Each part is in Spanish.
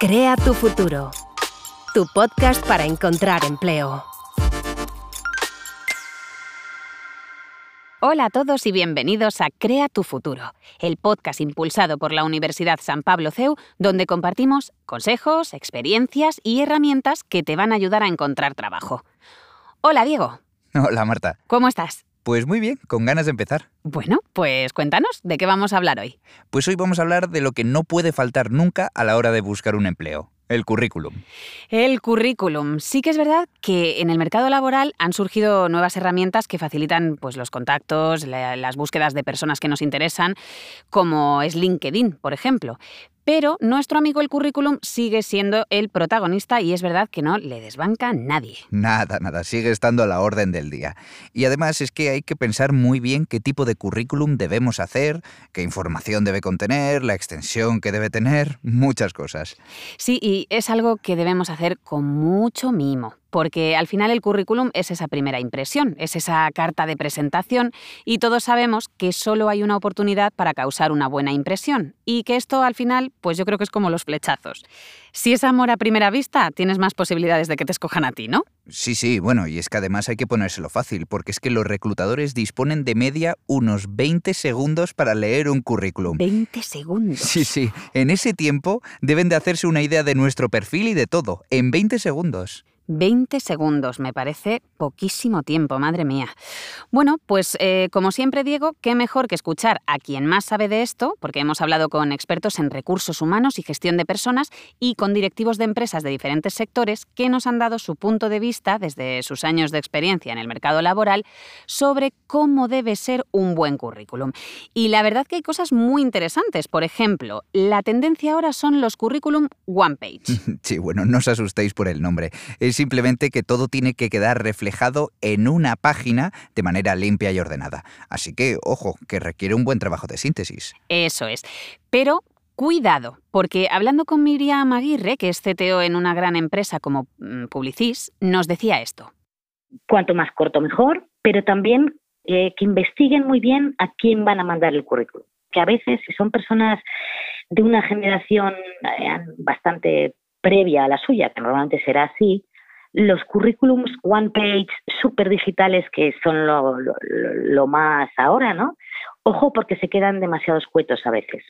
Crea tu futuro. Tu podcast para encontrar empleo. Hola a todos y bienvenidos a Crea tu futuro, el podcast impulsado por la Universidad San Pablo CEU, donde compartimos consejos, experiencias y herramientas que te van a ayudar a encontrar trabajo. Hola Diego. Hola Marta. ¿Cómo estás? Pues muy bien, con ganas de empezar. Bueno, pues cuéntanos, ¿de qué vamos a hablar hoy? Pues hoy vamos a hablar de lo que no puede faltar nunca a la hora de buscar un empleo. El currículum. El currículum. Sí que es verdad que en el mercado laboral han surgido nuevas herramientas que facilitan pues, los contactos, las búsquedas de personas que nos interesan, como es LinkedIn, por ejemplo. Pero nuestro amigo el currículum sigue siendo el protagonista y es verdad que no le desbanca nadie. Nada, nada, sigue estando a la orden del día. Y además es que hay que pensar muy bien qué tipo de currículum debemos hacer, qué información debe contener, la extensión que debe tener, muchas cosas. Sí, y es algo que debemos hacer con mucho mimo porque al final el currículum es esa primera impresión, es esa carta de presentación y todos sabemos que solo hay una oportunidad para causar una buena impresión y que esto al final, pues yo creo que es como los flechazos. Si es amor a primera vista, tienes más posibilidades de que te escojan a ti, ¿no? Sí, sí, bueno, y es que además hay que ponérselo fácil, porque es que los reclutadores disponen de media unos 20 segundos para leer un currículum. 20 segundos. Sí, sí, en ese tiempo deben de hacerse una idea de nuestro perfil y de todo, en 20 segundos. 20 segundos, me parece poquísimo tiempo, madre mía. Bueno, pues eh, como siempre, Diego, qué mejor que escuchar a quien más sabe de esto, porque hemos hablado con expertos en recursos humanos y gestión de personas y con directivos de empresas de diferentes sectores que nos han dado su punto de vista desde sus años de experiencia en el mercado laboral sobre cómo debe ser un buen currículum. Y la verdad que hay cosas muy interesantes. Por ejemplo, la tendencia ahora son los currículum one page. Sí, bueno, no os asustéis por el nombre. Simplemente que todo tiene que quedar reflejado en una página de manera limpia y ordenada. Así que, ojo, que requiere un buen trabajo de síntesis. Eso es. Pero Cuidado, porque hablando con Miriam Aguirre, que es CTO en una gran empresa como mm, Publicis, nos decía esto. Cuanto más corto mejor, pero también eh, que investiguen muy bien a quién van a mandar el currículum. Que a veces, si son personas de una generación eh, bastante previa a la suya, que normalmente será así, los currículums one page super digitales que son lo, más ahora, ¿no? Ojo porque se quedan demasiado escuetos a veces.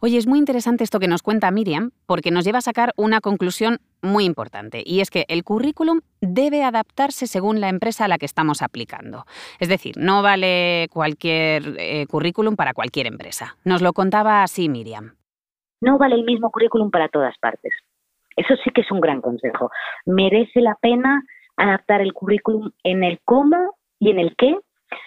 Oye, es muy interesante esto que nos cuenta Miriam, porque nos lleva a sacar una conclusión muy importante, y es que el currículum debe adaptarse según la empresa a la que estamos aplicando. Es decir, no vale cualquier eh, currículum para cualquier empresa. Nos lo contaba así Miriam. No vale el mismo currículum para todas partes. Eso sí que es un gran consejo. Merece la pena adaptar el currículum en el cómo y en el qué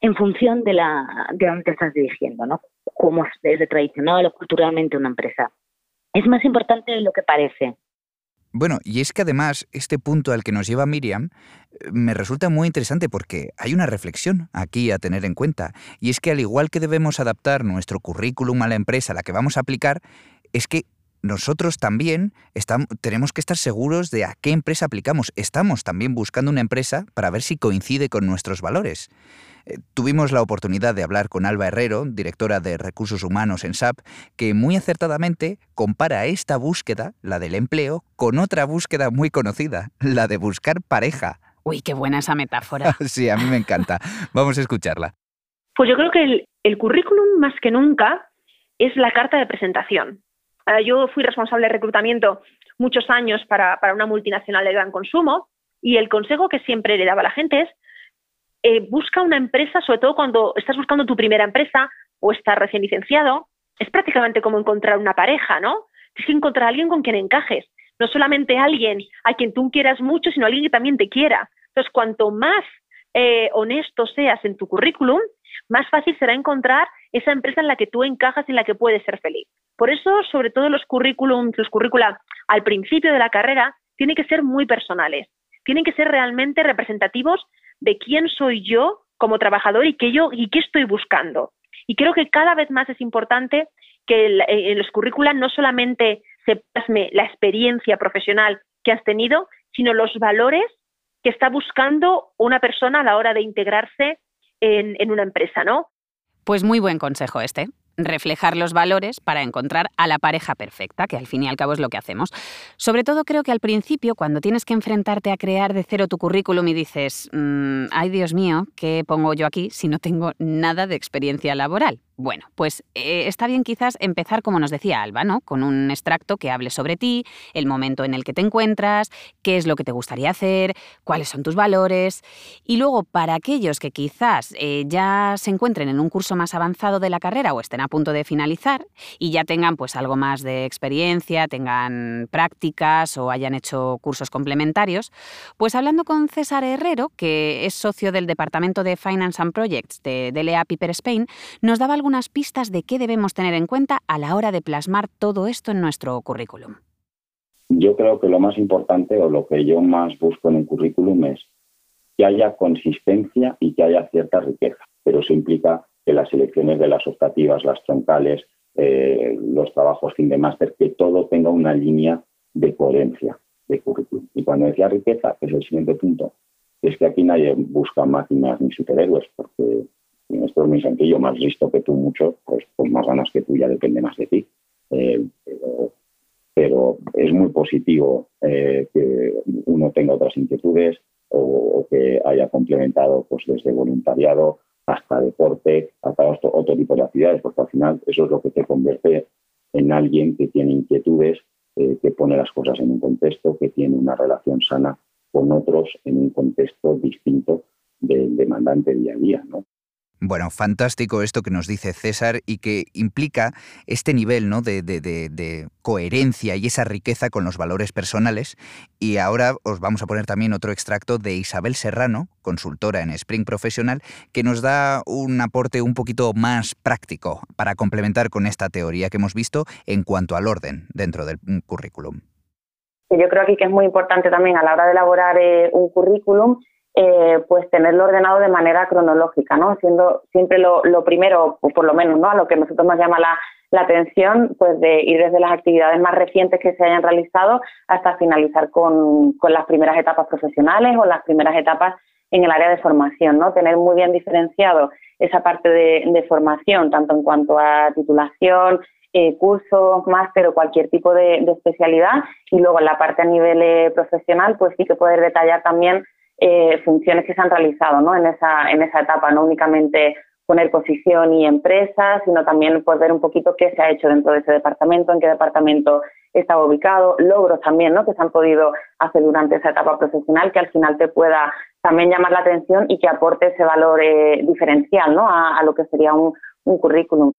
en función de la de dónde estás dirigiendo, ¿no? Cómo es de tradicional o culturalmente una empresa. Es más importante de lo que parece. Bueno, y es que además este punto al que nos lleva Miriam eh, me resulta muy interesante porque hay una reflexión aquí a tener en cuenta. Y es que al igual que debemos adaptar nuestro currículum a la empresa a la que vamos a aplicar, es que nosotros también estamos, tenemos que estar seguros de a qué empresa aplicamos. Estamos también buscando una empresa para ver si coincide con nuestros valores. Eh, tuvimos la oportunidad de hablar con Alba Herrero, directora de Recursos Humanos en SAP, que muy acertadamente compara esta búsqueda, la del empleo, con otra búsqueda muy conocida, la de buscar pareja. Uy, qué buena esa metáfora. sí, a mí me encanta. Vamos a escucharla. Pues yo creo que el, el currículum más que nunca es la carta de presentación. Ah, yo fui responsable de reclutamiento muchos años para, una multinacional de gran consumo y el consejo que siempre le daba a la gente es eh, busca una empresa, sobre todo cuando estás buscando tu primera empresa o estás recién licenciado, es prácticamente como encontrar una pareja, ¿no? Tienes que encontrar a alguien con quien encajes, no solamente alguien a quien tú quieras mucho, sino alguien que también te quiera. Entonces, cuanto más eh, honesto seas en tu currículum, más fácil será encontrar esa empresa en la que tú encajas y en la que puedes ser feliz. Por eso, sobre todo los currículums, los currícula al principio de la carrera, tienen que ser muy personales, tienen que ser realmente representativos de quién soy yo como trabajador y qué yo y qué estoy buscando. Y creo que cada vez más es importante que eh, en los currículas no solamente se plasme la experiencia profesional que has tenido, sino los valores que está buscando una persona a la hora de integrarse en, en una empresa, ¿no? Pues muy buen consejo este. Reflejar los valores para encontrar a la pareja perfecta, que al fin y al cabo es lo que hacemos. Sobre todo creo que al principio, cuando tienes que enfrentarte a crear de cero tu currículum y dices, mm, ay Dios mío, ¿qué pongo yo aquí si no tengo nada de experiencia laboral? Bueno, pues eh, está bien quizás empezar, como nos decía Alba, ¿no? Con un extracto que hable sobre ti, el momento en el que te encuentras, qué es lo que te gustaría hacer, cuáles son tus valores. Y luego, para aquellos que quizás eh, ya se encuentren en un curso más avanzado de la carrera o estén a punto de finalizar y ya tengan pues algo más de experiencia, tengan prácticas o hayan hecho cursos complementarios, pues hablando con César Herrero, que es socio del Departamento de Finance and Projects de DLA Piper Spain, nos daba algunas pistas de qué debemos tener en cuenta a la hora de plasmar todo esto en nuestro currículum. Yo creo que lo más importante o lo que yo más busco en un currículum es que haya consistencia y que haya cierta riqueza, pero eso implica que las elecciones de las optativas, las troncales, eh, los trabajos fin de máster, que todo tenga una línea de coherencia de currículum. Y cuando decía riqueza, que es el siguiente punto, es que aquí nadie busca máquinas ni superhéroes, porque es muy sencillo, más listo que tú mucho, pues, pues más ganas que tú ya depende más de ti. Eh, pero, es muy positivo eh, que uno tenga otras inquietudes o, que haya complementado pues desde voluntariado hasta deporte, hasta otro, tipo de actividades, porque al final eso es lo que te convierte en alguien que tiene inquietudes, eh, que pone las cosas en un contexto, que tiene una relación sana con otros en un contexto distinto del demandante día a día. ¿no? Bueno, fantástico esto que nos dice César y que implica este nivel ¿no? de, coherencia y esa riqueza con los valores personales. Y ahora os vamos a poner también otro extracto de Isabel Serrano, consultora en Spring Profesional, que nos da un aporte un poquito más práctico para complementar con esta teoría que hemos visto en cuanto al orden dentro del currículum. Yo creo aquí que es muy importante también a la hora de elaborar eh, un currículum eh, pues tenerlo ordenado de manera cronológica, ¿no? Siendo siempre lo, primero, o por lo menos, ¿no? A lo que nosotros nos llama la, atención, pues de ir desde las actividades más recientes que se hayan realizado hasta finalizar con, las primeras etapas profesionales o las primeras etapas en el área de formación, ¿no? Tener muy bien diferenciado esa parte de, formación, tanto en cuanto a titulación, eh, cursos, máster o cualquier tipo de, especialidad, y luego en la parte a nivel eh, profesional, pues sí que poder detallar también eh, funciones que se han realizado ¿no? en, esa, en esa etapa, no únicamente poner posición y empresa, sino también pues, ver un poquito qué se ha hecho dentro de ese departamento, en qué departamento estaba ubicado, logros también ¿no? que se han podido hacer durante esa etapa profesional que al final te pueda también llamar la atención y que aporte ese valor eh, diferencial ¿no? a, lo que sería un currículum.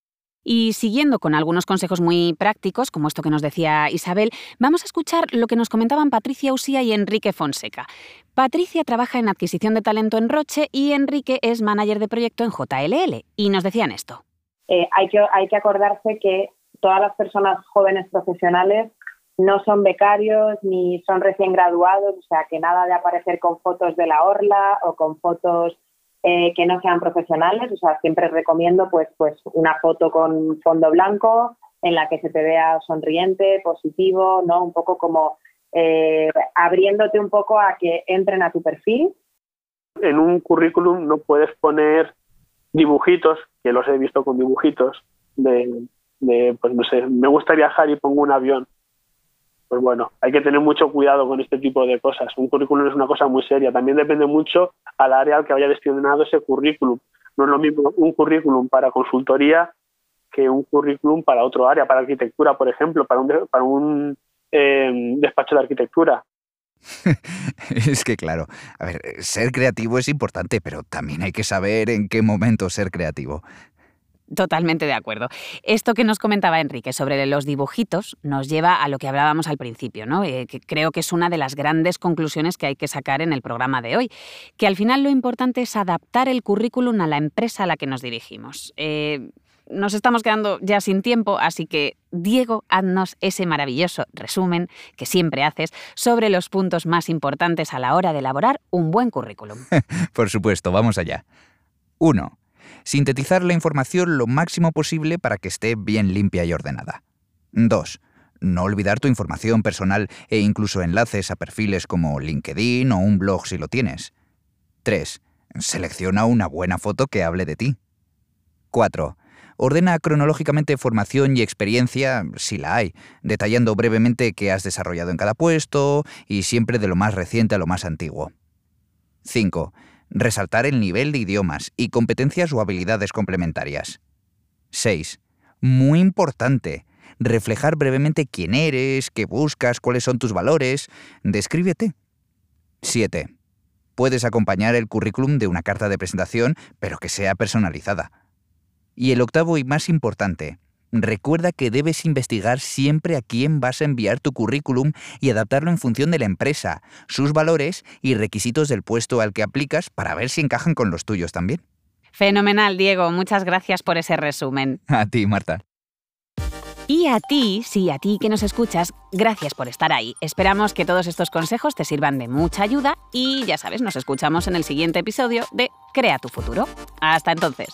Y siguiendo con algunos consejos muy prácticos, como esto que nos decía Isabel, vamos a escuchar lo que nos comentaban Patricia Usía y Enrique Fonseca. Patricia trabaja en adquisición de talento en Roche y Enrique es manager de proyecto en JLL. Y nos decían esto. Eh, hay, que, hay que acordarse que todas las personas jóvenes profesionales no son becarios ni son recién graduados, o sea, que nada de aparecer con fotos de la orla o con fotos eh, que no sean profesionales, o sea, siempre recomiendo pues, pues una foto con fondo blanco en la que se te vea sonriente, positivo, ¿no? Un poco como eh, abriéndote un poco a que entren a tu perfil. En un currículum no puedes poner dibujitos, que los he visto con dibujitos, de, de pues no sé, me gusta viajar y pongo un avión pues bueno, hay que tener mucho cuidado con este tipo de cosas. Un currículum es una cosa muy seria. También depende mucho al área al que vaya destinado ese currículum. No es lo mismo un currículum para consultoría que un currículum para otro área, para arquitectura, por ejemplo, para un, para un eh, despacho de arquitectura. es que claro, a ver, ser creativo es importante, pero también hay que saber en qué momento ser creativo. Totalmente de acuerdo. Esto que nos comentaba Enrique sobre los dibujitos nos lleva a lo que hablábamos al principio, ¿no? Eh, que creo que es una de las grandes conclusiones que hay que sacar en el programa de hoy, que al final lo importante es adaptar el currículum a la empresa a la que nos dirigimos. Eh, nos estamos quedando ya sin tiempo, así que Diego, haznos ese maravilloso resumen que siempre haces sobre los puntos más importantes a la hora de elaborar un buen currículum. Por supuesto, vamos allá. 1 Sintetizar la información lo máximo posible para que esté bien limpia y ordenada. 2. No olvidar tu información personal e incluso enlaces a perfiles como LinkedIn o un blog si lo tienes. 3. Selecciona una buena foto que hable de ti. 4. Ordena cronológicamente formación y experiencia, si la hay, detallando brevemente qué has desarrollado en cada puesto y siempre de lo más reciente a lo más antiguo. 5. Resaltar el nivel de idiomas y competencias o habilidades complementarias. 6. Muy importante, reflejar brevemente quién eres, qué buscas, cuáles son tus valores. Descríbete. 7. Puedes acompañar el currículum de una carta de presentación, pero que sea personalizada. Y el octavo y más importante, recuerda que debes investigar siempre a quién vas a enviar tu currículum y adaptarlo en función de la empresa, sus valores y requisitos del puesto al que aplicas para ver si encajan con los tuyos también. Fenomenal, Diego. Muchas gracias por ese resumen. A ti, Marta. Y a ti, sí, a ti que nos escuchas, gracias por estar ahí. Esperamos que todos estos consejos te sirvan de mucha ayuda y ya sabes, nos escuchamos en el siguiente episodio de Crea tu futuro. Hasta entonces.